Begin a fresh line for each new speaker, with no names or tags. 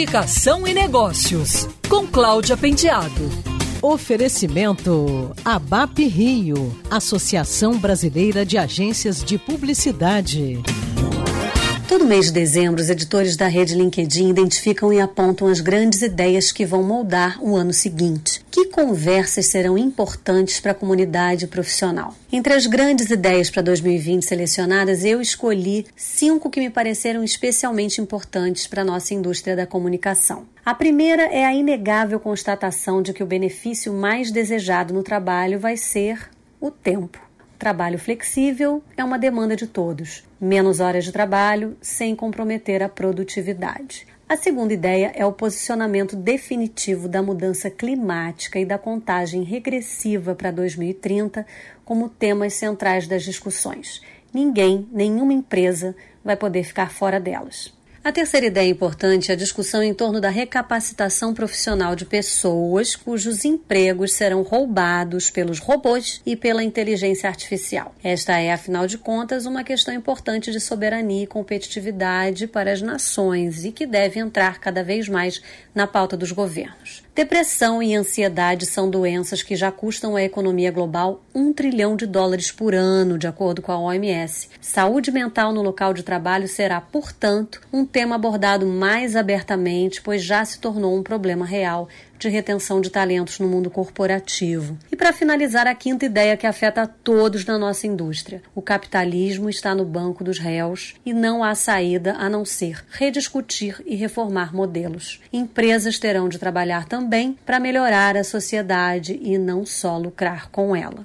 Comunicação e Negócios, com Cláudia Penteado.
Oferecimento ABAP Rio, Associação Brasileira de Agências de Publicidade.
Todo mês de dezembro, os editores da rede LinkedIn identificam e apontam as grandes ideias que vão moldar o ano seguinte. Que conversas serão importantes para a comunidade profissional? Entre as grandes ideias para 2020 selecionadas, eu escolhi cinco que me pareceram especialmente importantes para a nossa indústria da comunicação. A primeira é a inegável constatação de que o benefício mais desejado no trabalho vai ser o tempo. Trabalho flexível é uma demanda de todos. Menos horas de trabalho sem comprometer a produtividade. A segunda ideia é o posicionamento definitivo da mudança climática e da contagem regressiva para 2030 como temas centrais das discussões. Ninguém, nenhuma empresa vai poder ficar fora delas. A terceira ideia importante é a discussão em torno da recapacitação profissional de pessoas cujos empregos serão roubados pelos robôs e pela inteligência artificial. Esta é, afinal de contas, uma questão importante de soberania e competitividade para as nações e que deve entrar cada vez mais na pauta dos governos. Depressão e ansiedade são doenças que já custam à economia global um trilhão de dólares por ano, de acordo com a OMS. Saúde mental no local de trabalho será, portanto, um tema abordado mais abertamente, pois já se tornou um problema real de retenção de talentos no mundo corporativo. E para finalizar, a quinta ideia que afeta a todos na nossa indústria: o capitalismo está no banco dos réus e não há saída a não ser rediscutir e reformar modelos. Empresas terão de trabalhar também para melhorar a sociedade e não só lucrar com ela.